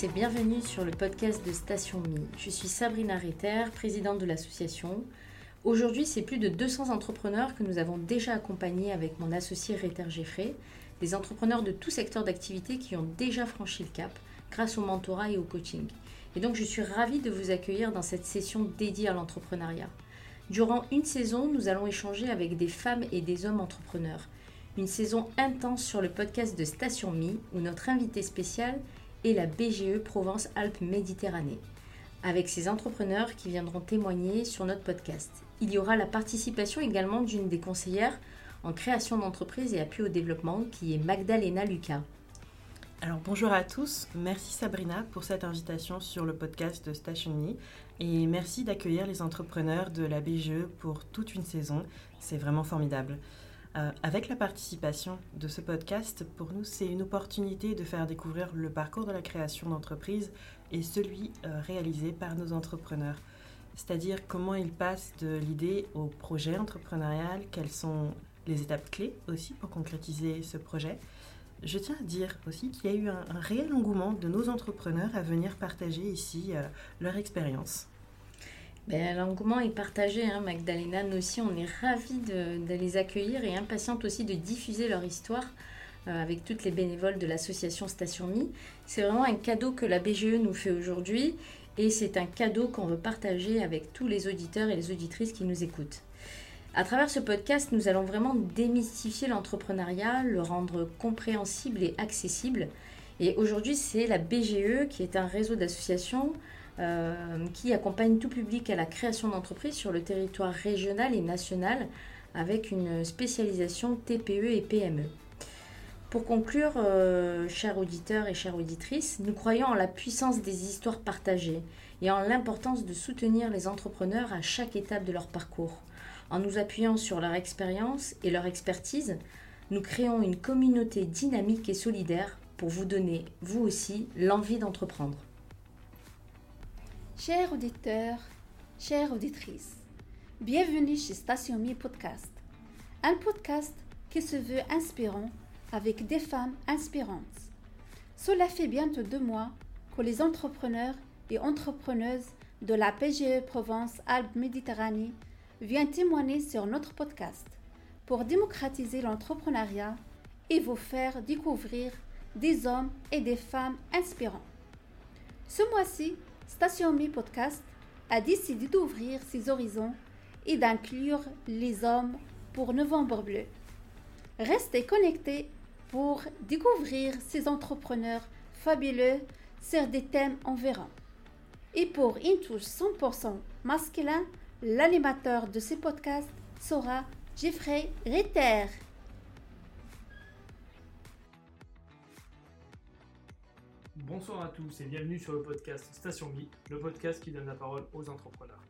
et bienvenue sur le podcast de Station Mi. Je suis Sabrina Retter, présidente de l'association. Aujourd'hui, c'est plus de 200 entrepreneurs que nous avons déjà accompagnés avec mon associé Retter Geffrey, des entrepreneurs de tout secteur d'activité qui ont déjà franchi le cap grâce au mentorat et au coaching. Et donc, je suis ravie de vous accueillir dans cette session dédiée à l'entrepreneuriat. Durant une saison, nous allons échanger avec des femmes et des hommes entrepreneurs. Une saison intense sur le podcast de Station Mi, où notre invité spécial est la BGE Provence-Alpes-Méditerranée, avec ces entrepreneurs qui viendront témoigner sur notre podcast. Il y aura la participation également d'une des conseillères en création d'entreprise et appui au développement, qui est Magdalena Lucas. Alors bonjour à tous, merci Sabrina pour cette invitation sur le podcast de Station Me et merci d'accueillir les entrepreneurs de la BGE pour toute une saison, c'est vraiment formidable. Euh, avec la participation de ce podcast, pour nous, c'est une opportunité de faire découvrir le parcours de la création d'entreprise et celui euh, réalisé par nos entrepreneurs. C'est-à-dire comment ils passent de l'idée au projet entrepreneurial, quelles sont les étapes clés aussi pour concrétiser ce projet, je tiens à dire aussi qu'il y a eu un, réel engouement de nos entrepreneurs à venir partager ici euh, leur expérience. Ben, L'engouement est partagé, hein, Magdalena. Nous aussi, on est ravis de, les accueillir et impatientes aussi de diffuser leur histoire euh, avec toutes les bénévoles de l'association Station Mi. C'est vraiment un cadeau que la BGE nous fait aujourd'hui et c'est un cadeau qu'on veut partager avec tous les auditeurs et les auditrices qui nous écoutent. À travers ce podcast, nous allons vraiment démystifier l'entrepreneuriat, le rendre compréhensible et accessible. Et aujourd'hui, c'est la BGE qui est un réseau d'associations qui accompagne tout public à la création d'entreprises sur le territoire régional et national avec une spécialisation TPE et PME. Pour conclure, euh, chers auditeurs et chères auditrices, nous croyons en la puissance des histoires partagées et en l'importance de soutenir les entrepreneurs à chaque étape de leur parcours. En nous appuyant sur leur expérience et leur expertise, nous créons une communauté dynamique et solidaire pour vous donner, vous aussi, l'envie d'entreprendre. Chers auditeurs, chères auditrices, bienvenue chez Station Mi Podcast, un podcast qui se veut inspirant avec des femmes inspirantes. Cela fait bientôt deux mois que les entrepreneurs et entrepreneuses de la PGE Provence-Alpes-Méditerranée vient témoigner sur notre podcast pour démocratiser l'entrepreneuriat et vous faire découvrir des hommes et des femmes inspirants. Ce mois-ci, Station Mi Podcast a décidé d'ouvrir ses horizons et d'inclure les hommes pour Novembre Bleu. Restez connectés pour découvrir ces entrepreneurs fabuleux sur des thèmes environs. Et pour une touche 100% masculin, L'animateur de ces podcasts sera Jeffrey Ritter. Bonsoir à tous et bienvenue sur le podcast Station Mi, le podcast qui donne la parole aux entrepreneurs.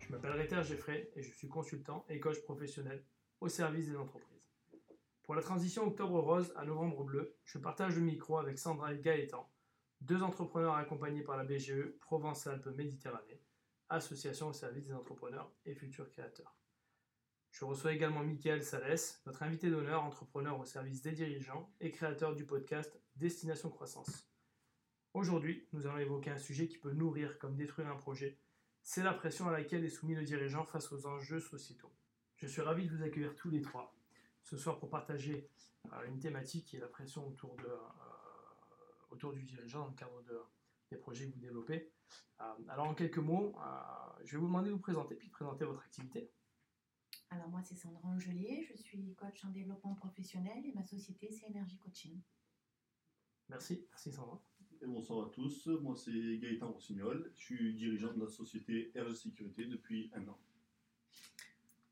Je m'appelle Ritter Jeffrey et je suis consultant et coach professionnel au service des entreprises. Pour la transition Octobre Rose à Novembre Bleu, je partage le micro avec Sandra et Gaëtan, deux entrepreneurs accompagnés par la BGE Provence-Alpes-Méditerranée, association au service des entrepreneurs et futurs créateurs. Je reçois également Mickaël Salès, notre invité d'honneur, entrepreneur au service des dirigeants et créateur du podcast Destination Croissance. Aujourd'hui, nous allons évoquer un sujet qui peut nourrir comme détruire un projet. C'est la pression à laquelle est soumis le dirigeant face aux enjeux sociétaux. Je suis ravi de vous accueillir tous les trois ce soir pour partager euh, une thématique qui est la pression autour, de, euh, autour du dirigeant dans le cadre de, des projets que vous développez. Euh, alors en quelques mots, euh, je vais vous demander de vous présenter puis de présenter votre activité. Alors moi c'est Sandra Angelier, je suis coach en développement professionnel et ma société c'est Energy Coaching. Merci, merci Sandra. Bonsoir à tous, moi c'est Gaëtan Rossignol, je suis dirigeant de la société RG Sécurité depuis un an.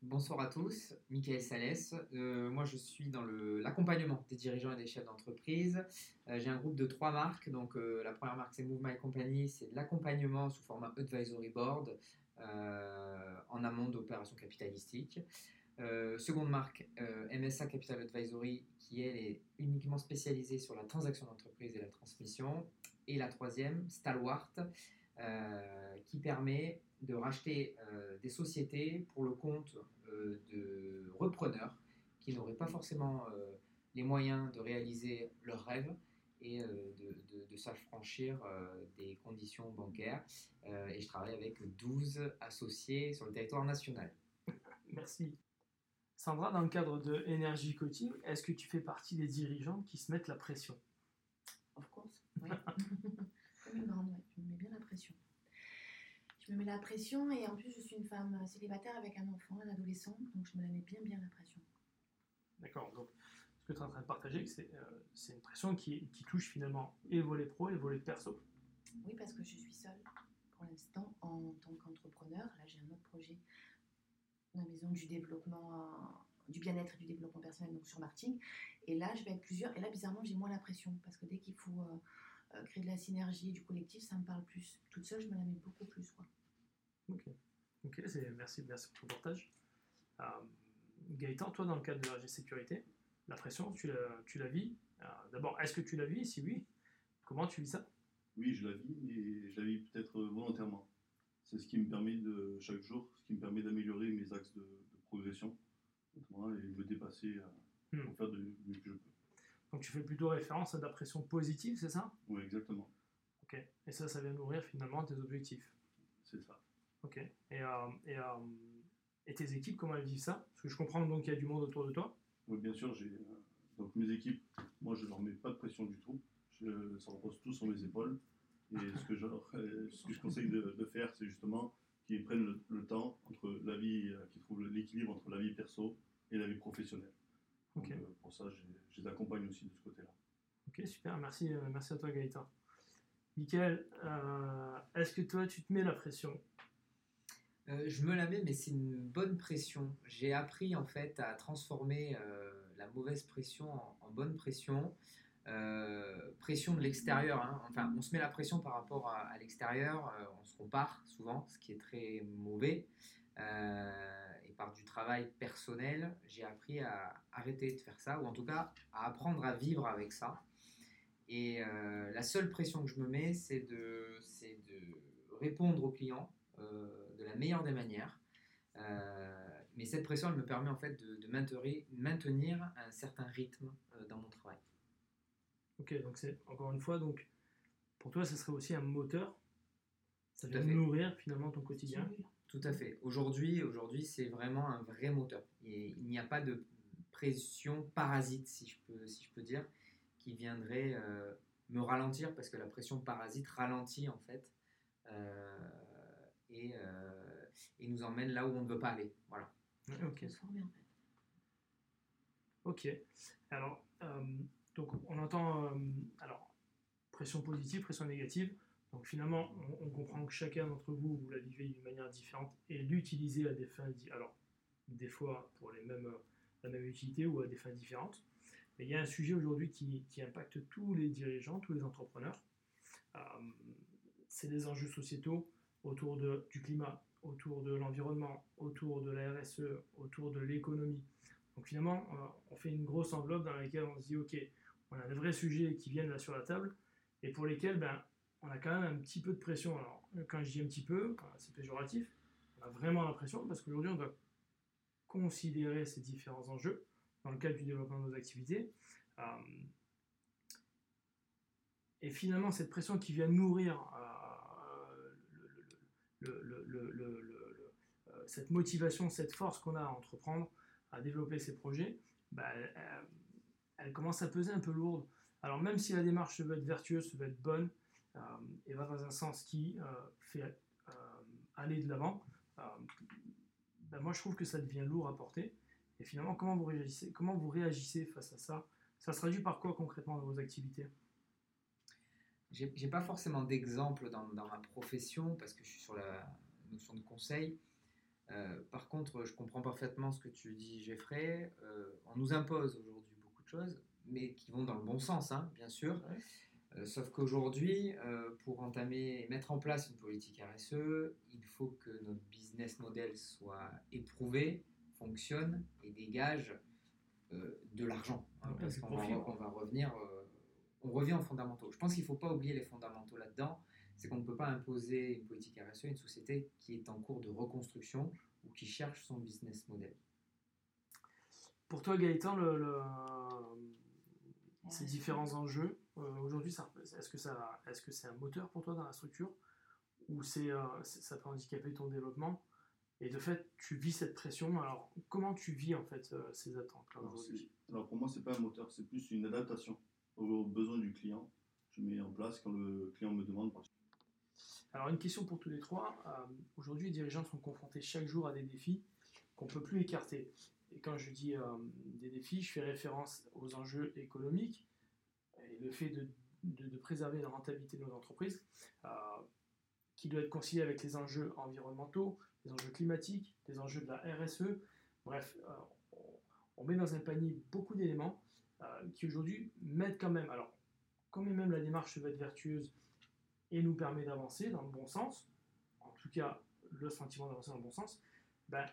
Bonsoir à tous, Michael Salès. Euh, moi, je suis dans l'accompagnement des dirigeants et des chefs d'entreprise. Euh, j'ai un groupe de trois marques. Donc, euh, la première marque, c'est Move My Company. C'est de l'accompagnement sous format advisory board en amont d'opérations capitalistiques. Seconde marque, MSA Capital Advisory, qui elle est uniquement spécialisée sur la transaction d'entreprise et la transmission. Et la troisième, Stalwart, qui permet de racheter des sociétés pour le compte euh, de repreneurs qui n'auraient pas forcément euh, les moyens de réaliser leurs rêves et de, s'affranchir des conditions bancaires. et je travaille avec 12 associés sur le territoire national. Merci. Sandra, dans le cadre de Energy Coaching, est-ce que tu fais partie des dirigeants qui se mettent la pression? Of course, oui. Comme une grande, je me mets bien la pression. Je me mets la pression et en plus je suis une femme célibataire avec un enfant, un adolescent, donc je me la mets bien bien la pression. D'accord, donc ce que tu es en train de partager, c'est euh, une pression qui, qui, touche finalement et le volet pro et le volet perso. Oui, parce que je suis seule pour l'instant en tant qu'entrepreneur. Là j'ai un autre projet la maison du développement, du bien-être et du développement personnel, donc sur marketing. Et là, je vais être plusieurs. Et là, bizarrement, j'ai moins la pression parce que dès qu'il faut euh, euh, créer de la synergie, du collectif, ça me parle plus. Toute seule, je me la mets beaucoup plus. Quoi. Ok, ok, merci, merci pour ton partage. Euh, Gaëtan, toi, dans le cadre de la sécurité, la pression, tu la, tu la vis? D'abord, est-ce que tu la vis? Si oui, comment tu vis ça? Oui, je la vis, mais je la vis peut-être volontairement c'est ce qui me permet de, chaque jour, qui me permet d'améliorer mes axes de, progression et me dépasser hmm. pour faire de mieux que je peux. Donc tu fais plutôt référence à de la pression positive, c'est ça? Oui, exactement. Ok. Et ça, ça vient nourrir finalement tes objectifs? C'est ça. Ok. Et, euh, et, euh, et, tes équipes, comment elles vivent ça? Parce que je comprends donc qu'il y a du monde autour de toi. Oui, bien sûr. J'ai, euh, donc mes équipes, moi je leur mets pas de pression du tout. Je, ça repose tout sur mes épaules. Et ce que je, ce que je conseille de, faire, c'est justement qu'ils prennent le, temps entre la vie, euh, qu'ils trouvent l'équilibre entre la vie perso et la vie professionnelle. Donc, euh, pour ça, je les accompagne aussi de ce côté-là. Ok, super. Merci, euh, merci à toi, Gaëtan. Michael, est-ce que toi, tu te mets la pression? Je me la mets, mais c'est une bonne pression. J'ai appris en fait à transformer la mauvaise pression en bonne pression. Euh, pression de l'extérieur. Hein. Enfin, on se met la pression par rapport à, l'extérieur, euh, on se compare souvent, ce qui est très mauvais. Euh, et par du travail personnel, j'ai appris à arrêter de faire ça, ou en tout cas à apprendre à vivre avec ça. Et la seule pression que je me mets, c'est de, répondre aux clients de la meilleure des manières. mais cette pression, elle me permet en fait de, maintenir un certain rythme dans mon travail. Ok, donc c'est encore une fois, donc pour toi, ce serait aussi un moteur. Ça vient nourrir finalement ton quotidien. Tout à fait. Aujourd'hui, aujourd'hui, c'est vraiment un vrai moteur. Et il n'y a pas de pression parasite, si je peux, si je peux dire, qui viendrait euh, me ralentir parce que la pression parasite ralentit en fait euh, et, euh, et, nous emmène là où on ne veut pas aller. Voilà. Ok. Ok. Alors, donc on entend euh, alors pression positive, pression négative. Donc finalement, on, comprend que chacun d'entre vous, vous la vivez d'une manière différente et l'utilisez à des fins alors des fois pour les mêmes la même utilité ou à des fins différentes. Mais il y a un sujet aujourd'hui qui, impacte tous les dirigeants, tous les entrepreneurs. Euh, c'est les enjeux sociétaux autour du climat, autour de l'environnement, autour de la RSE, autour de l'économie. Donc finalement, euh, on fait une grosse enveloppe dans laquelle on se dit, OK, on a des vrais sujets qui viennent là sur la table et pour lesquels ben, on a quand même un petit peu de pression. Alors, quand je dis un petit peu, c'est péjoratif, on a vraiment l'impression parce qu'aujourd'hui, on doit considérer ces différents enjeux dans le cadre du développement de nos activités. Euh, et finalement, cette pression qui vient nourrir cette motivation, cette force qu'on a à entreprendre, à développer ces projets, ben, elle commence à peser un peu lourde. Alors même si la démarche veut être vertueuse, se veut être bonne, euh, et va dans un sens qui euh, fait euh, aller de l'avant, ben moi je trouve que ça devient lourd à porter. Et finalement, comment vous réagissez, comment vous réagissez face à ça? Ça se traduit par quoi concrètement dans vos activités? J'ai pas forcément d'exemple dans, dans, ma profession parce que je suis sur la notion de conseil. par contre, je comprends parfaitement ce que tu dis, Geoffrey. on nous impose aujourd'hui choses, mais qui vont dans le bon sens, hein, bien sûr. Euh, sauf qu'aujourd'hui, euh, pour entamer et mettre en place une politique RSE, il faut que notre business model soit éprouvé, fonctionne et dégage euh, de l'argent. Hein, parce qu'on va, on va revenir, on revient aux fondamentaux. Je pense qu'il ne faut pas oublier les fondamentaux là-dedans. C'est qu'on ne peut pas imposer une politique RSE à une société qui est en cours de reconstruction ou qui cherche son business model. Pour toi, Gaëtan, le, ces différents enjeux. Euh, Aujourd'hui, ça- est-ce que ça, que c'est un moteur pour toi dans la structure ou c'est, euh, ça peut handicaper ton développement? Et de fait, tu vis cette pression. Alors, comment tu vis en fait euh, ces attentes là, Alors, aujourd'hui? c'est- alors, pour moi, c'est pas un moteur, c'est plus une adaptation aux besoins du client. Je mets en place quand le client me demande. Alors, une question pour tous les trois. Euh, Aujourd'hui, les dirigeants sont confrontés chaque jour à des défis qu'on ne peut plus écarter. Et quand je dis euh, des défis, je fais référence aux enjeux économiques et le fait de, préserver la rentabilité de nos entreprises, euh, qui doit être concilié avec les enjeux environnementaux, les enjeux climatiques, les enjeux de la RSE. Bref, euh, on, met dans un panier beaucoup d'éléments qui aujourd'hui m'aident quand même. Alors, quand même la démarche va être vertueuse et nous permet d'avancer dans le bon sens, en tout cas le sentiment d'avancer dans le bon sens, ben,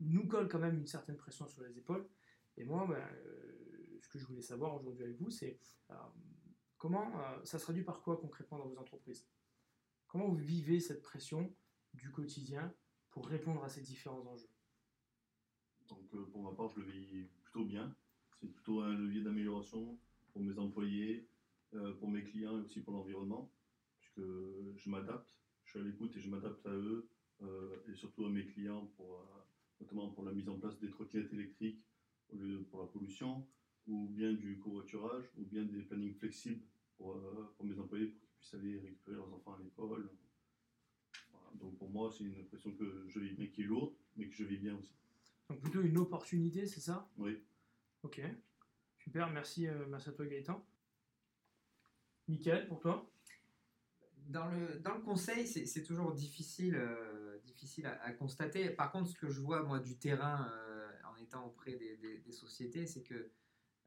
nous colle quand même une certaine pression sur les épaules. Et moi, ben, euh, ce que je voulais savoir aujourd'hui avec vous, c'est euh, comment euh, ça se traduit par quoi concrètement dans vos entreprises? Comment vous vivez cette pression du quotidien pour répondre à ces différents enjeux? Donc, pour ma part, je le vis plutôt bien. C'est plutôt un levier d'amélioration pour mes employés, pour mes clients et aussi pour l'environnement, puisque je m'adapte, je suis à l'écoute et je m'adapte à eux et surtout à mes clients, pour, notamment pour la mise en place des trottinettes électriques au lieu de- pour la pollution, ou bien du covoiturage, ou bien des plannings flexibles pour, euh, pour mes employés pour qu'ils puissent aller récupérer leurs enfants à l'école. Voilà. Donc pour moi, c'est une pression que je vis bien, qui est lourde, mais que je vis bien aussi. Donc plutôt une opportunité, c'est ça? Oui. Ok, super, merci, euh, merci à toi Gaëtan. Mickaël, pour toi? Dans le, dans le conseil, c'est c'est toujours difficile, euh, difficile à, constater. Par contre, ce que je vois moi du terrain euh, en étant auprès des, sociétés, c'est que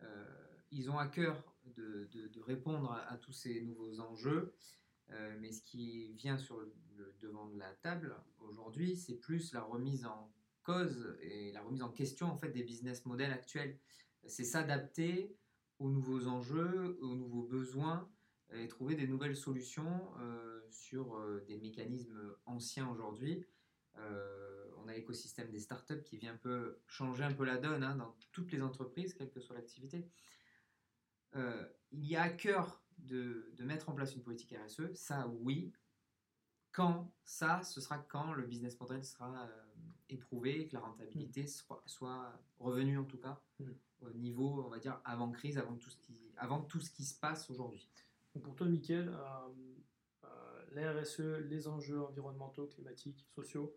euh, ils ont à cœur de, répondre à, à tous ces nouveaux enjeux. Euh, mais ce qui vient sur le, le devant de la table aujourd'hui, c'est plus la remise en cause et la remise en question en fait des business models actuels. C'est s'adapter aux nouveaux enjeux, aux nouveaux besoins et trouver des nouvelles solutions euh, sur euh, des mécanismes anciens aujourd'hui. Euh, on a l'écosystème des startups qui vient un peu changer un peu la donne hein, dans toutes les entreprises, quelle que soit l'activité. Il y a à cœur de, de mettre en place une politique RSE, ça oui. Quand ça, ce sera quand le business model sera euh, éprouvé, que la rentabilité soit, soit revenue en tout cas Mm. au niveau, on va dire, avant crise, avant tout ce qui, avant tout ce qui se passe aujourd'hui. Donc pour toi, Mickaël, euh, euh, la RSE, les enjeux environnementaux, climatiques, sociaux,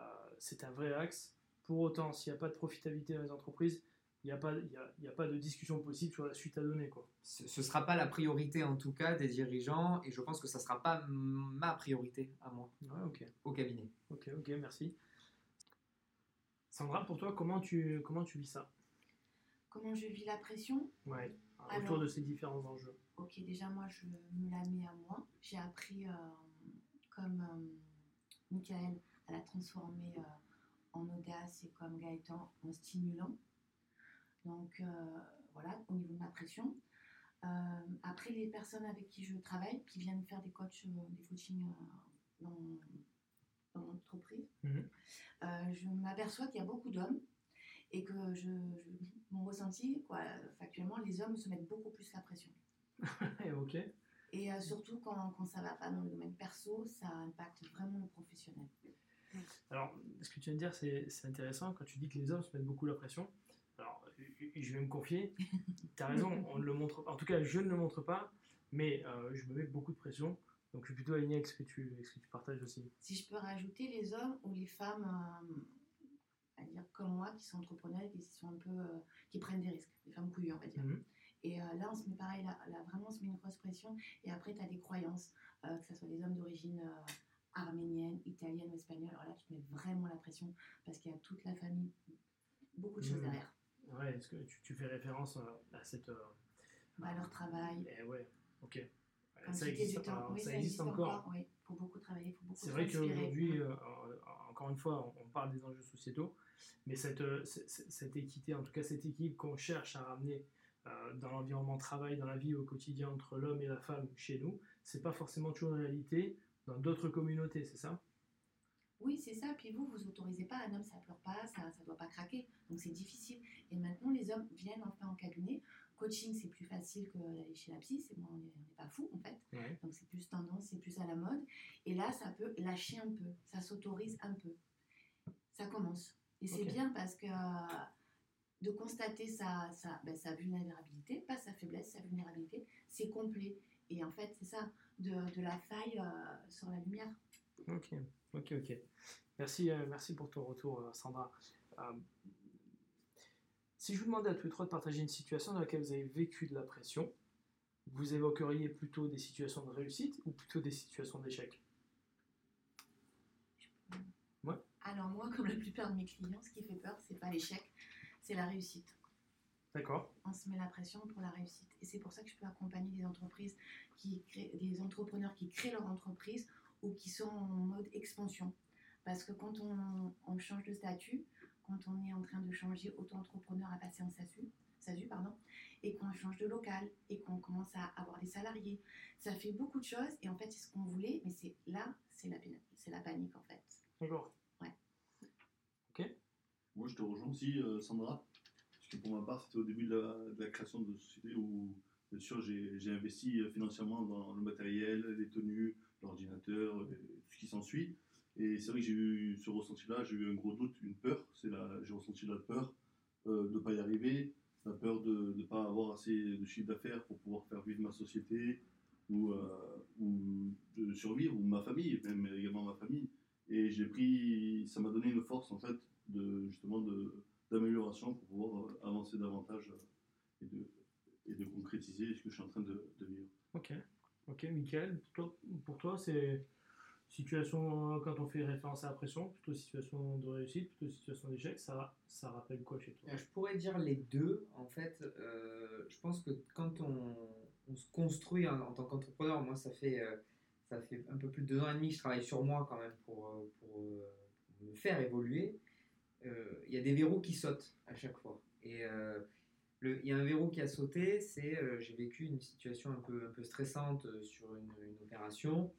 euh, c'est un vrai axe. Pour autant, s'il n'y a pas de profitabilité dans les entreprises, il n'y a, pas- il y a, il y a pas de discussion possible sur la suite à donner. Quoi. ce ne sera pas la priorité en tout cas des dirigeants et je pense que ça ne sera pas ma priorité à moi Ouais, ok, au cabinet. ok, ok, merci. Sandra, pour toi, comment tu, comment tu vis ça? Comment je vis la pression? Ouais, Alors- autour de ces différents enjeux Ok, déjà moi je me la mets à moi. J'ai appris, euh, comme euh, Michael, à la transformer euh, en audace et comme Gaëtan en stimulant. Donc euh, voilà, au niveau de ma pression. Après, les personnes avec qui je travaille, qui viennent faire des coachs, des coachings dans, dans mon entreprise, Mhm. euh, je m'aperçois qu'il y a beaucoup d'hommes et que je, je- mon ressenti, quoi, factuellement, les hommes se mettent beaucoup plus la pression. ok. Et euh, surtout quand, quand ça va pas dans le domaine perso, ça impacte vraiment le professionnel. Alors, ce que tu viens de dire, c'est intéressant quand tu dis que les hommes se mettent beaucoup la pression. Alors, je vais me confier, tu as raison, on ne le montre En tout cas, je ne le montre pas, mais euh, je me mets beaucoup de pression. Donc, je suis plutôt aligné avec ce que tu, avec ce que tu partages aussi. Si je peux rajouter les hommes ou les femmes, euh, à dire comme moi, qui sont entrepreneurs et qui sont un peu, euh, qui prennent des risques, les femmes couillues, on va dire. Mhm. Et euh, là, on se met pareil, là, là, vraiment, on se met une grosse pression. Et après, tu as des croyances, euh, que ce soit des hommes d'origine arménienne, italienne ou espagnole. Alors là, tu te mets vraiment la pression parce qu'il y a toute la famille, beaucoup de choses Mhm. derrière. Ouais, est-ce que tu, tu fais référence à cette. euh, À leur travail, eh ouais, ok. Ça du existe, temps. Oui, ça existe encore. Oui, il faut beaucoup travailler, il faut beaucoup C'est vrai qu'aujourd'hui, euh, encore une fois, on parle des enjeux sociétaux, mais cette, euh, cette équité, en tout cas cette équipe qu'on cherche à ramener euh, dans l'environnement de travail, dans la vie au quotidien entre l'homme et la femme chez nous, c'est pas forcément toujours une réalité dans d'autres communautés, c'est ça? Oui, c'est ça. Puis vous, vous autorisez pas un homme, ça pleure pas, ça, ça doit pas craquer. Donc c'est difficile. Et maintenant, les hommes viennent enfin en cabinet, coaching, c'est plus facile que d'aller chez la psy. C'est on n'est pas fou en fait. Ouais. Donc c'est plus tendance, c'est plus à la mode. Et là, ça peut lâcher un peu, ça s'autorise un peu. Ça commence. Et c'est bien parce que euh, de constater sa, sa, ben, sa vulnérabilité, pas sa faiblesse, sa vulnérabilité, c'est complet. Et en fait, c'est ça, de, de la faille euh, sur la lumière. Ok, ok, ok. Merci, euh, merci pour ton retour, euh, Sandra. Si je vous demandais à tous les trois de partager une situation dans laquelle vous avez vécu de la pression, vous évoqueriez plutôt des situations de réussite ou plutôt des situations d'échec? Alors moi, comme la plupart de mes clients, ce qui fait peur, c'est pas l'échec, c'est la réussite. D'accord on se met la pression pour la réussite. Et c'est pour ça que je peux accompagner des entreprises qui créent, des entrepreneurs qui créent leur entreprise ou qui sont en mode expansion. Parce que quand on, on change de statut, quand on est en train de changer auto-entrepreneur à passer en SASU, SASU pardon, et qu'on change de local et qu'on commence à avoir des salariés, ça fait beaucoup de choses et en fait c'est ce qu'on voulait, mais c'est là, c'est la, la panique en fait. D'accord. Moi, euh, Sandra, parce que pour ma part, c'était au début de la, création de société où, bien sûr, j'ai investi euh, financièrement dans le matériel, les tenues, l'ordinateur, euh, tout ce qui s'ensuit. Et c'est vrai que j'ai eu ce ressenti-là, j'ai eu un gros doute, une peur. J'ai ressenti la peur de ne pas y arriver, la peur de ne pas avoir assez de chiffre d'affaires pour pouvoir faire vivre ma société ou, ou de survivre, ou ma famille, même également ma famille. Et j'ai pris, ça m'a donné une force en fait de justement de d'amélioration pour pouvoir euh, avancer davantage euh, et de et de concrétiser ce que je suis en train de, de vivre. Ok. Ok, Michael, pour toi, pour toi, c'est situation, euh, quand on fait référence à la pression, plutôt situation de réussite, plutôt situation d'échec, ça, ça rappelle quoi chez toi? Je pourrais dire les deux. En fait, euh, je pense que quand on, on se construit en, en tant qu'entrepreneur, moi, ça fait, euh, ça fait un peu plus de deux ans et demi que je travaille sur moi quand même pour, pour, pour me faire évoluer. Euh, Il y a des verrous qui sautent à chaque fois. Et euh, il y a un verrou qui a sauté, c'est euh, j'ai vécu une situation un peu, un peu stressante sur une, opération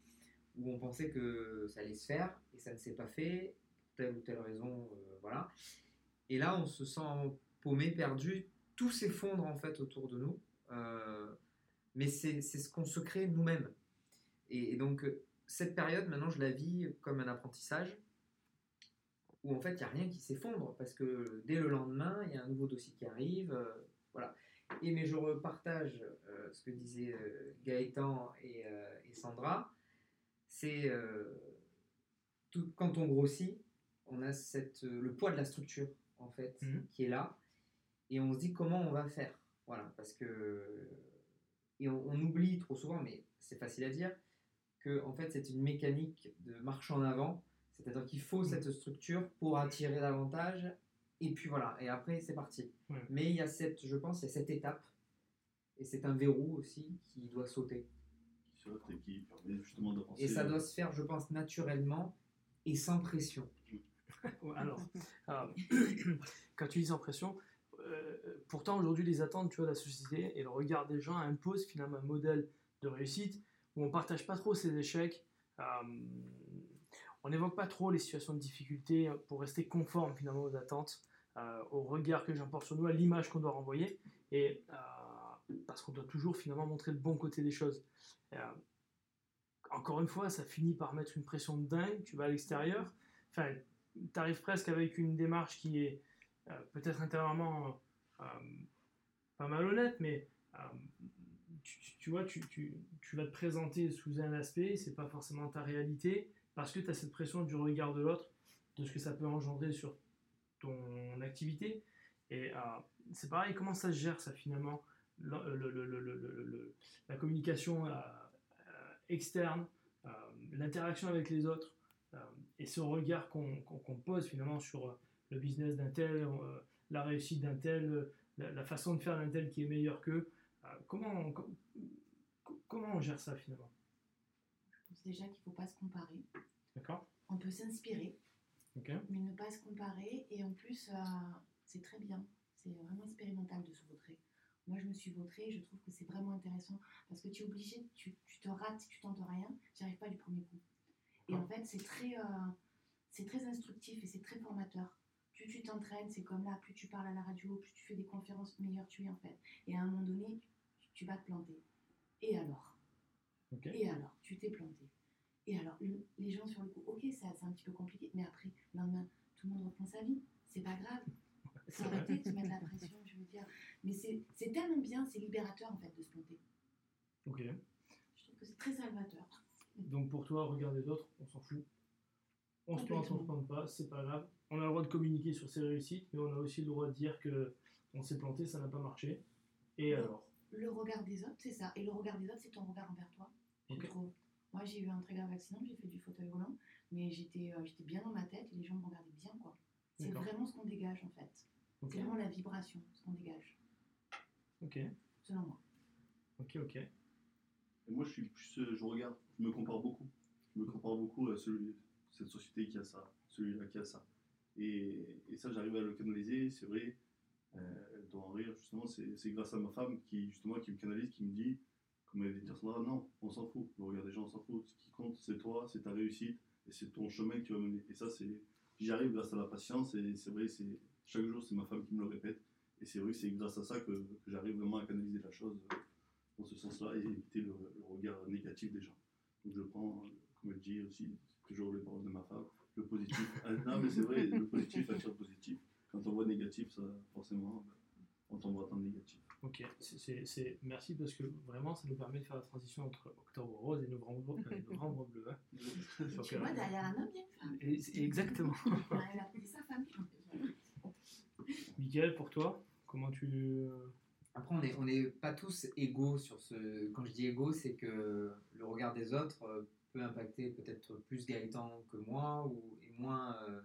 où on pensait que ça allait se faire et ça ne s'est pas fait telle ou telle raison. voilà. Et là, on se sent paumé, perdu. Tout s'effondre en fait autour de nous. Mais c'est ce qu'on se crée nous-mêmes. Et, donc, cette période, maintenant, je la vis comme un apprentissage où en fait, il n'y a rien qui s'effondre parce que dès le lendemain, il y a un nouveau dossier qui arrive. euh, voilà. Et mais je repartage euh, ce que disaient euh, Gaëtan et, et Sandra. C'est quand on grossit, on a cette, le poids de la structure en fait Mhm. qui est là et on se dit comment on va faire voilà parce que et on, on oublie trop souvent mais c'est facile à dire que en fait c'est une mécanique de marche en avant c'est-à-dire qu'il faut cette structure pour attirer davantage. Et puis voilà et après c'est parti. Ouais. mais il y a cette je pense il y a cette étape. Et c'est un verrou aussi qui doit sauter. Qui saute et qui permet justement d'avancer. et ça doit se faire je pense naturellement et sans pression. Alors, euh, quand tu dis sans pression, euh, pourtant aujourd'hui les attentes tu vois, de la société et le regard des gens imposent finalement un modèle de réussite où on partage pas trop ses échecs, euh, on n'évoque pas trop les situations de difficulté pour rester conforme finalement aux attentes, euh, au regard que j'emporte sur nous, à l'image qu'on doit renvoyer, et euh, parce qu'on doit toujours finalement montrer le bon côté des choses. Euh, encore une fois, ça finit par mettre une pression de dingue, tu vas à l'extérieur, enfin, tu arrives presque avec une démarche qui est peut-être intérieurement pas malhonnête, mais tu, vois, tu, tu- tu vas te présenter sous un aspect, c'est pas forcément ta réalité, parce que tu as cette pression du regard de l'autre, de ce que ça peut engendrer sur ton activité. Et euh, c'est pareil, comment ça se gère ça finalement le- le- le- le- le- le- le- La communication euh, euh, externe, l'interaction avec les autres, et ce regard qu'on pose finalement sur le business d'un tel, la réussite d'un tel, la, façon de faire d'un tel qui est meilleur qu'eux. Comment, comment on gère ça finalement? Déjà qu'il ne faut pas se comparer. D'accord On peut s'inspirer, mais ne pas se comparer. Et en plus, euh, c'est très bien. C'est vraiment expérimental de se vautrer. Moi, je me suis vautrée et je trouve que c'est vraiment intéressant parce que tu es obligé, tu, tu te rates, tu tentes rien, tu n'y arrives pas du premier coup. Et en fait, c'est très, euh, c'est très instructif et c'est très formateur. Plus tu t'entraînes, c'est comme là, plus tu parles à la radio, plus tu fais des conférences, meilleur tu es en fait. Et à un moment donné, tu vas te planter. Et alors? Et alors Tu t'es planté. Et alors, le- les gens sur le coup, ok, c'est c'est un petit peu compliqué, mais après, le lendemain, tout le monde reprend sa vie. C'est pas grave. Faut arrêter de se mettre la pression, je veux dire. Mais c'est tellement bien, c'est libérateur en fait de se planter. Ok. Je trouve que c'est très salvateur. Donc pour toi, regarder d'autres, on s'en fout. On se plante, on se plante pas, c'est pas grave. On a le droit de communiquer sur ses réussites, mais on a aussi le droit de dire que on s'est planté, ça n'a pas marché. Et alors? Le regard des autres, c'est ça. Et le regard des autres, c'est ton regard envers toi, je Ok. trouve. Moi, j'ai eu un très grave accident, j'ai fait du fauteuil roulant, mais j'étais euh, j'étais bien dans ma tête et les gens me regardaient bien, quoi. C'est vraiment ce qu'on dégage, en fait. C'est vraiment la vibration, ce qu'on dégage, ok, selon moi. ok, ok. Et moi, je suis plus, euh, je regarde, je me compare beaucoup. Je me compare beaucoup à celui, cette société qui a ça, celui-là qui a ça. Et, et ça, j'arrive à le canaliser, c'est vrai. Euh, elle doit en rire, justement, c'est c'est grâce à ma femme qui, justement, qui me canalise, qui me dit, comme elle dit dire Sandra, non, on s'en fout. Le regard des gens, on s'en fout. Ce qui compte, c'est toi, c'est ta réussite, et c'est ton chemin que tu vas mener. Et ça, c'est, j'y arrive grâce à la patience, et c'est vrai, c'est chaque jour, c'est ma femme qui me le répète. Et c'est vrai, c'est grâce à ça que, j'arrive vraiment à canaliser la chose euh, dans ce sens-là et éviter le, regard négatif des gens. Donc je prends, euh, comme elle dit aussi, toujours les paroles de ma femme, le positif. Ah, non, mais c'est vrai, le positif attire le positif. Quand on voit négatif, ça, forcément, on tombera dans le négatif. Ok, c'est- c'est c'est- merci parce que vraiment ça nous permet de faire la transition entre octobre rose et novembre, euh, novembre bleu. hein. Donc, tu euh, vois, derrière un homme, il y a une femme. et- c'est exactement. Elle a sa. Miguel, pour toi, comment tu. euh, Après, on n'est on est pas tous égaux sur ce. Quand je dis égaux, c'est que le regard des autres euh, peut impacter peut-être plus Gaëtan que moi ou, et, moins, euh,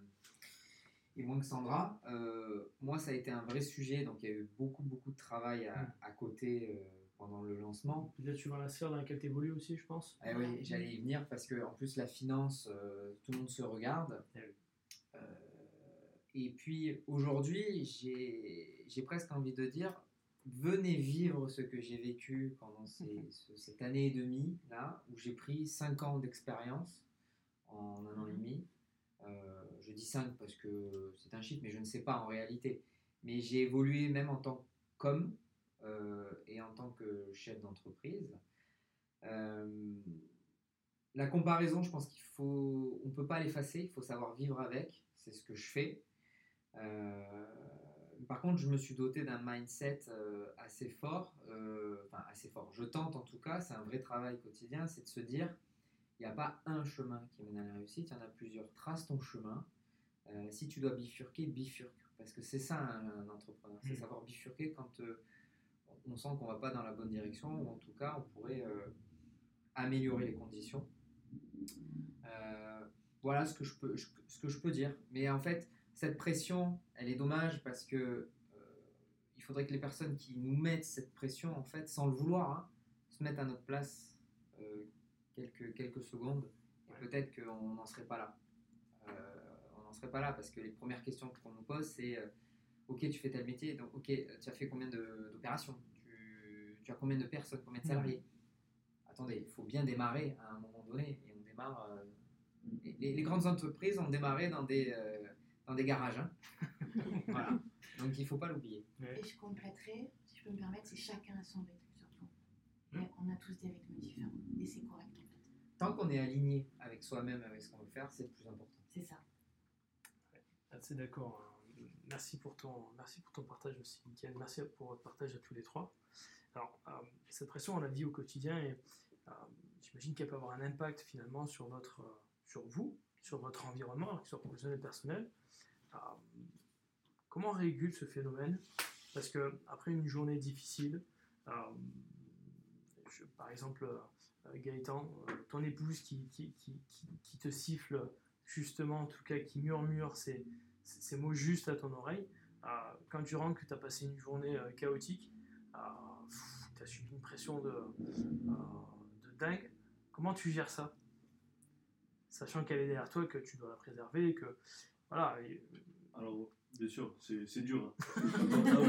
et moins que Sandra. Euh, moi, ça a été un vrai sujet, donc il y a eu beaucoup, beaucoup de travail à, à côté euh, pendant le lancement. Peut-être suivant la sphère dans laquelle tu évolues aussi, je pense. Eh oui, j'allais y venir parce que en plus la finance, euh, tout le monde se regarde. Eh et puis aujourd'hui, j'ai j'ai presque envie de dire, venez vivre ce que j'ai vécu pendant ces- ce- cette année et demie là, où j'ai pris 5 ans d'expérience en un an et demi. Euh, je dis 5 parce que c'est un chiffre, mais je ne sais pas en réalité. Mais j'ai évolué même en tant qu'homme euh, et en tant que chef d'entreprise. Euh, la comparaison, je pense qu'il faut, on peut pas l'effacer, il faut savoir vivre avec. C'est ce que je fais. Par contre, je me suis doté d'un mindset assez fort, enfin assez fort. Je tente en tout cas, c'est un vrai travail quotidien, c'est de se dire, il n'y a pas un chemin qui mène à la réussite, il y en a plusieurs. Trace ton chemin. Euh, si tu dois bifurquer, bifurque. Parce que c'est ça un, un entrepreneur, c'est Mm. savoir bifurquer quand euh, on sent qu'on va pas dans la bonne direction, ou en tout cas, on pourrait euh, améliorer les conditions. Voilà ce que, je peux, je- ce que je peux dire. Mais en fait, cette pression, elle est dommage parce que il faudrait que les personnes qui nous mettent cette pression, en fait, sans le vouloir, hein, se mettent à notre place euh, quelques, quelques secondes. Et Ouais. peut-être qu'on n'en serait pas là. Euh, on n'en serait pas là parce que les premières questions qu'on nous pose, c'est euh, Ok, tu fais tel métier, donc ok, tu as fait combien de- d'opérations? Tu, tu as combien de personnes, combien de Mhm. salariés? Attendez, il faut bien démarrer à un moment donné. Et on démarre. euh, les, les grandes entreprises ont démarré dans des, euh, dans des garages. hein. voilà. Donc il ne faut pas l'oublier. Ouais. Et je compléterai, si je peux me permettre, c'est chacun a son rythme on a tous des rythmes différents. Et c'est correct en fait. Tant qu'on est aligné avec soi-même, avec ce qu'on veut faire, c'est le plus important. C'est ça. Assez d'accord. hein. Merci pour ton, merci pour ton partage aussi, Mickaël. Merci pour votre partage à tous les trois. Alors, euh, cette pression, on la vit au quotidien et euh, j'imagine qu'elle peut avoir un impact finalement sur, votre, euh, sur vous, sur votre environnement, sur professionnel et personnel. Euh, comment on régule ce phénomène? Parce que après une journée difficile, euh, par exemple, euh, Gaëtan, euh, ton épouse qui, qui, qui, qui- te siffle justement, en tout cas, qui murmure ces, ces mots justes à ton oreille, euh, quand tu rentres que tu as passé une journée euh, chaotique, tu as subi une pression de, euh, de dingue, comment tu gères ça? Sachant qu'elle est derrière toi, que tu dois la préserver, que voilà, Alors, bien sûr, c'est dur. hein.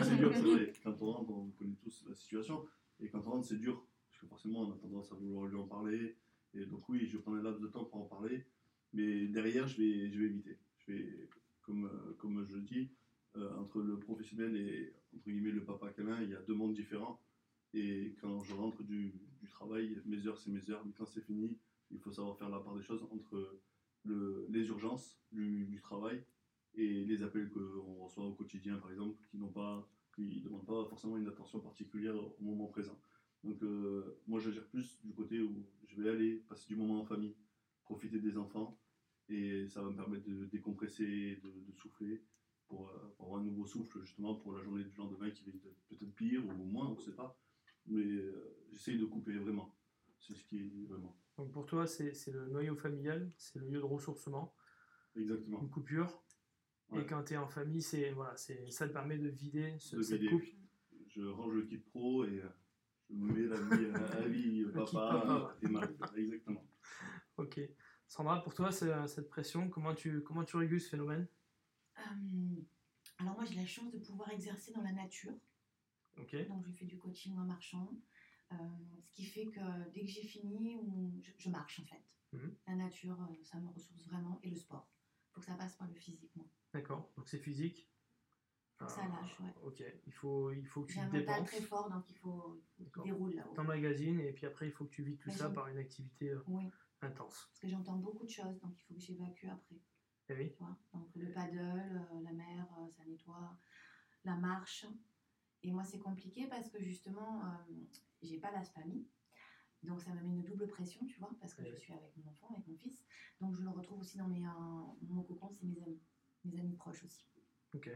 C'est dur, c'est vrai. Quand on rentre, on connaît tous la situation. Et quand on rentre, c'est dur. Parce que forcément, on a tendance à vouloir lui en parler. Et donc, oui, je prends un laps de temps pour en parler. Mais derrière, je vais, je vais éviter. Je vais, comme, euh, comme je dis, euh, entre le professionnel et entre guillemets le papa câlin, il y a deux mondes différents. Et quand je rentre du, du travail, mes heures c'est mes heures, mais quand c'est fini, il faut savoir faire la part des choses entre le, les urgences du, du travail et les appels qu'on reçoit au quotidien, par exemple, qui n'ont pas, qui demandent pas forcément une attention particulière au moment présent. Donc euh, moi je gère plus du côté où je vais aller passer du moment en famille, profiter des enfants, et ça va me permettre de décompresser, de, de souffler, pour, euh, pour avoir un nouveau souffle justement pour la journée du lendemain qui va être peut-être pire ou moins, on ne sait pas. Mais euh, j'essaye de couper vraiment. C'est ce qui est vraiment. Donc pour toi, c'est le noyau familial, c'est le lieu de ressourcement, Exactement. une coupure. Ouais. Et quand tu es en famille, c'est voilà, ça te permet de vider ce, De cette vider. coupe. Je range le kit pro et euh, je mets la vie, à la vie kit papa, et mari. Exactement. Ok. Sandra, pour toi, c'est- cette pression, comment tu, comment tu régules ce phénomène? Euh, alors moi j'ai la chance de pouvoir exercer dans la nature. Ok. Donc je fais du coaching en marchant. Euh, ce qui fait que dès que j'ai fini, on- je, je marche en fait. Mhm. La nature, euh, ça me ressource vraiment. Et le sport. Il faut que ça passe par le physique, moi. D'accord. Donc c'est physique. Faut que ça Euh, lâche, ouais. Ok. Il faut, il faut que tu J'ai un mental très fort, donc il faut, qu'il déroule là-haut. t'emmagasines, et puis après, il faut que tu vides tout ça par une activité euh, Oui, intense. parce que j'entends beaucoup de choses, donc il faut que j'évacue après. Eh oui. Tu vois donc le paddle, euh, la mer, euh, ça nettoie, la marche. Et moi, c'est compliqué parce que justement, j'ai pas la famille. Donc ça me met une double pression, tu vois, parce que Ouais. je suis avec mon enfant, avec mon fils. Donc je le retrouve aussi dans mes, mon cocon, c'est mes amis, mes amis proches aussi. Ok.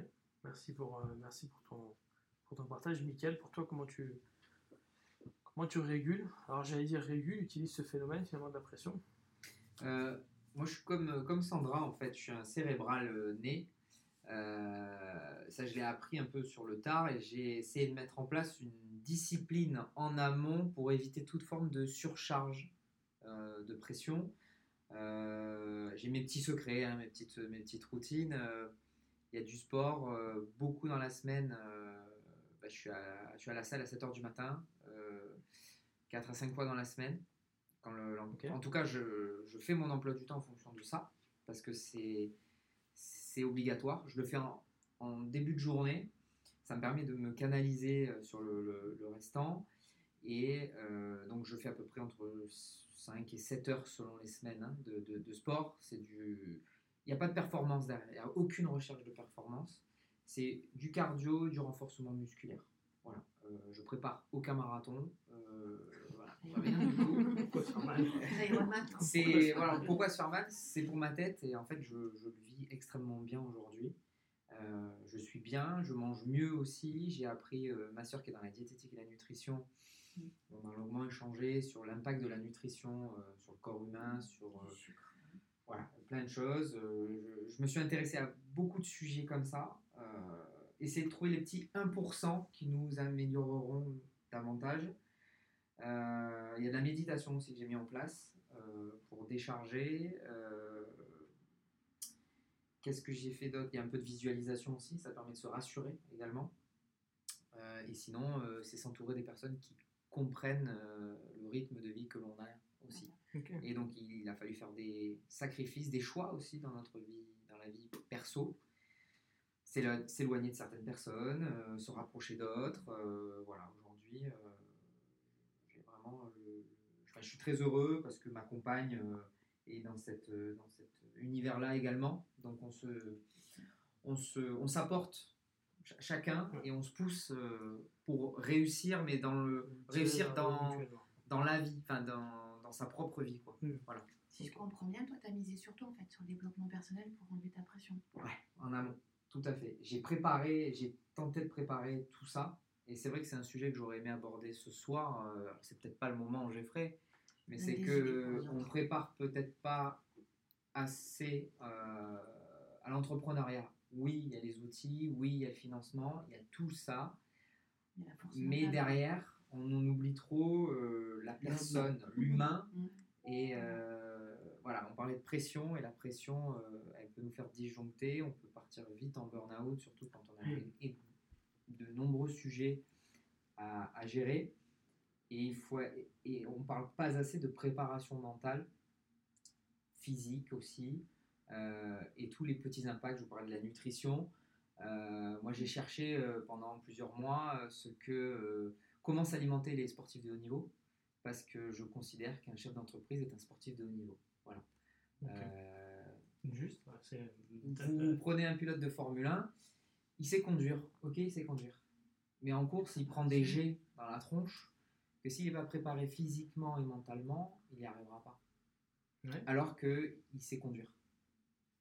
Merci pour, euh, merci pour ton, partage. Mickaël, pour toi, comment tu, régules? Alors j'allais dire régule, utilise ce phénomène finalement de la pression. Euh, moi, je suis comme, comme Sandra, en fait. Je suis un cérébral euh, né. Euh, ça, je l'ai appris un peu sur le tard et j'ai essayé de mettre en place une discipline en amont pour éviter toute forme de surcharge euh, de pression. Euh, j'ai mes petits secrets, hein, mes petites routines. Euh, Il y a du sport, euh, beaucoup dans la semaine. euh, bah, je, suis à, je suis à la salle à 7h du matin, 4 à 5 fois dans la semaine. Quand le-. En tout cas, je, je fais mon emploi du temps en fonction de ça, parce que c'est c'est obligatoire. Je le fais en, en début de journée. Ça me permet de me canaliser euh, sur le, le- le restant. Et euh, donc, je fais à peu près entre 5 et 7 heures selon les semaines hein, de, de- de sport. C'est du... Il n'y a pas de performance derrière. Il n'y a aucune recherche de performance. C'est du cardio, du renforcement musculaire. Voilà. Euh, je prépare aucun marathon. Euh, voilà. Pourquoi faire mal? C'est voilà, pourquoi se faire mal? C'est pour ma tête et en fait je, je le vis extrêmement bien aujourd'hui. Euh, je suis bien, je mange mieux aussi. J'ai appris euh, ma soeur qui est dans la diététique et la nutrition. Mm. On a longuement échangé sur l'impact de la nutrition sur le corps humain, sur voilà, plein de choses. Euh, je, me suis intéressé à beaucoup de sujets comme ça. Euh, essayer de trouver les petits 1% qui nous amélioreront davantage. Euh, Il y a de la méditation aussi que j'ai mis en place pour décharger. Qu'est-ce que j'ai fait d'autre? Il y a un peu de visualisation aussi, ça permet de se rassurer également. Et sinon, c'est s'entourer des personnes qui comprennent le rythme de vie que l'on a aussi. Et donc, il, a fallu faire des sacrifices, des choix aussi dans notre vie, dans la vie perso. S'éloigner de certaines personnes, euh, se rapprocher d'autres. euh, voilà, aujourd'hui, euh, vraiment le- enfin, je suis très heureux parce que ma compagne est dans, cette, dans cet univers-là également. Donc, on se, on se, on s'apporte ch- chacun et on se pousse pour réussir, mais dans le réussir dans, dans la vie, enfin dans, dans sa propre vie. Quoi. Mm. Voilà, Si je comprends bien, toi, tu as misé surtout en fait, sur le développement personnel pour enlever ta pression. en amont, tout à fait. J'ai préparé, j'ai tenté de préparer tout ça. Et c'est vrai que c'est un sujet que j'aurais aimé aborder ce soir. euh, c'est peut-être pas le moment où j'ai ferai, mais c'est que on prépare peut-être pas assez euh, à l'entrepreneuriat. Oui, il y a les outils, oui, il y a le financement, il y a tout ça. A Mais derrière, on en oublie trop euh, la personne, l'humain. Mm. Et euh, voilà, on parlait de pression, et la pression, euh, elle peut nous faire disjoncter, on peut partir vite en burn-out, surtout quand on a Mm. et de nombreux sujets à, à gérer. Et, il faut, et on ne parle pas assez de préparation mentale, physique aussi. euh, et tous les petits impacts. Je vous parlais de la nutrition. Euh, moi, j'ai cherché euh, pendant plusieurs mois ce que, comment s'alimenter les sportifs de haut niveau, parce que je considère qu'un chef d'entreprise est un sportif de haut niveau. Voilà. Juste, vous prenez un pilote de Formule 1, il sait conduire, ok, il sait conduire. Mais en course, il prend des jets dans la tronche, que s'il n'est pas préparé physiquement et mentalement, il n'y arrivera pas. Alors qu'il sait conduire.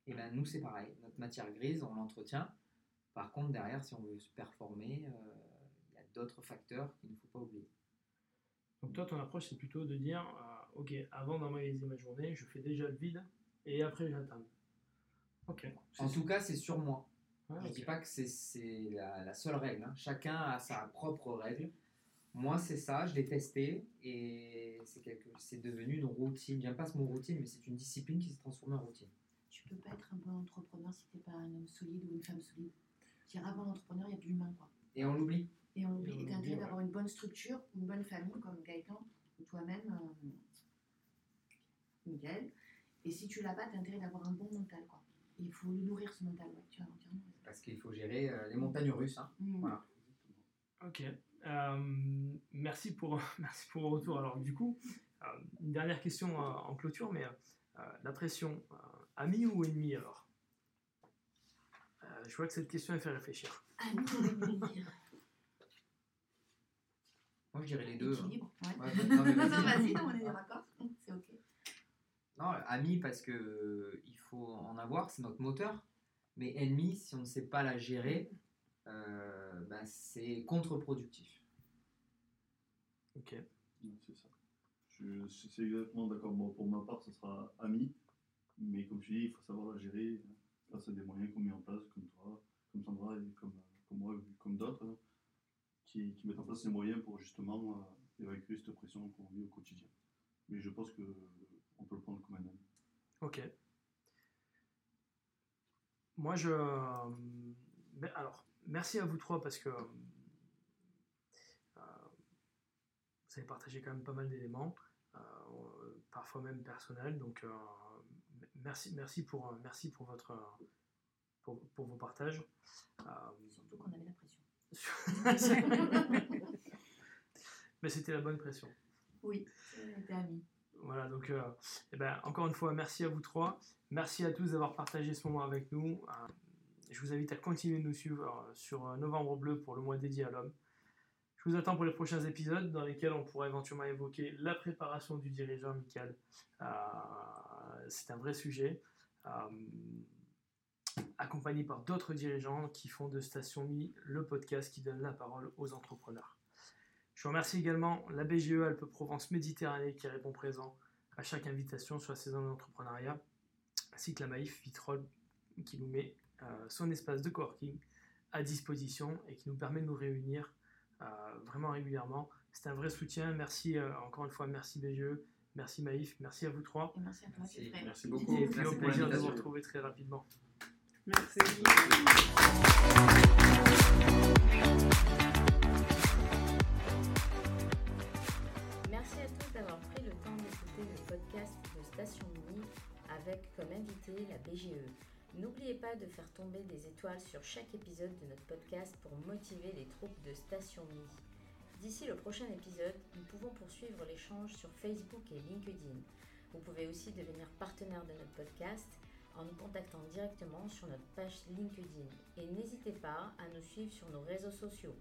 Et bien nous, c'est pareil. Notre matière grise, on l'entretient. Par contre, derrière, si on veut se performer, euh, d'autres facteurs qu'il ne faut pas oublier. Donc toi, ton approche, c'est plutôt de dire, euh, ok, avant d'emmagasiner ma journée, je fais déjà le vide et après j'attends. Ok. En tout cas, c'est sur moi. je ne dis pas que c'est la, seule règle. Hein. Chacun a sa propre règle. Moi, c'est ça, je l'ai testé et c'est devenu une routine. J'aime pas ce mot routine, mais c'est une discipline qui s'est transformée en routine. Tu peux pas être un bon entrepreneur si tu n'es pas un homme solide ou une femme solide. Dire avant l'entrepreneur, il y a de l'humain. quoi. Et on l'oublie. Et on as intérêt d'avoir une bonne structure, une bonne famille comme Gaëtan ou toi-même, euh, Miguel. Et si tu l'as pas, tu as intérêt d'avoir un bon mental. quoi. il faut nourrir ce mental. tu as entièrement Parce qu'il faut gérer euh, les montagnes russes. Hein. Mmh. Voilà. Ok. Euh, merci, pour, merci pour le retour. Alors, du coup, euh, une dernière question euh, en clôture, mais la pression, ami ou ennemi alors? Je vois que cette question elle fait réfléchir. Ami ou ennemi Moi, je dirais les deux. Équilibre, ouais. non, vas-y, on est d'accord, c'est ok. Non, ami parce que il faut en avoir, c'est notre moteur. Mais ennemi, si on ne sait pas la gérer, euh, ben, c'est contre-productif. Ok. C'est ça. Je suis exactement d'accord. pour ma part, ce sera ami, mais comme je dis, il faut savoir la gérer grâce à des moyens qu'on met en place, comme toi, comme Sandra et comme, comme moi, comme d'autres, hein, qui, qui, mettent en place ces moyens pour justement euh, évacuer cette pression qu'on vit au quotidien. Mais je pense qu'on peut le prendre comme un ami. Ok. Moi, je. Ben, alors, merci à vous trois parce que euh, vous avez partagé quand même pas mal d'éléments, euh, parfois même personnels. Donc euh, merci, merci, pour, merci pour, votre, pour, pour vos partages. Surtout qu'on avait la pression. Mais c'était la bonne pression. Oui, c'était ami. Voilà, donc eh ben, encore une fois, merci à vous trois. Merci à tous d'avoir partagé ce moment avec nous. Je vous invite à continuer de nous suivre euh, sur euh, Novembre Bleu pour le mois dédié à l'homme. Je vous attends pour les prochains épisodes dans lesquels on pourra éventuellement évoquer la préparation du dirigeant amical. Euh, c'est un vrai sujet. Accompagné par d'autres dirigeants qui font de Station Mi le podcast qui donne la parole aux entrepreneurs. Je remercie également la BGE Alpes-Provence Méditerranée qui répond présent à chaque invitation sur la saison d'entrepreneuriat, ainsi que la Maïf Vitrol qui nous met euh, son espace de coworking à disposition et qui nous permet de nous réunir euh, vraiment régulièrement. C'est un vrai soutien. Merci euh, encore une fois, merci BGE, merci Maïf, merci à vous trois. Et merci à toi, merci, beaucoup. Et puis au plaisir de vous retrouver très rapidement. Merci. Merci à tous d'avoir pris le temps d'écouter le podcast de Station Mini avec comme invité la BGE. N'oubliez pas de faire tomber des étoiles sur chaque épisode de notre podcast pour motiver les troupes de Station Mi. D'ici le prochain épisode, nous pouvons poursuivre l'échange sur Facebook et LinkedIn. Vous pouvez aussi devenir partenaire de notre podcast en nous contactant directement sur notre page LinkedIn. Et n'hésitez pas à nous suivre sur nos réseaux sociaux.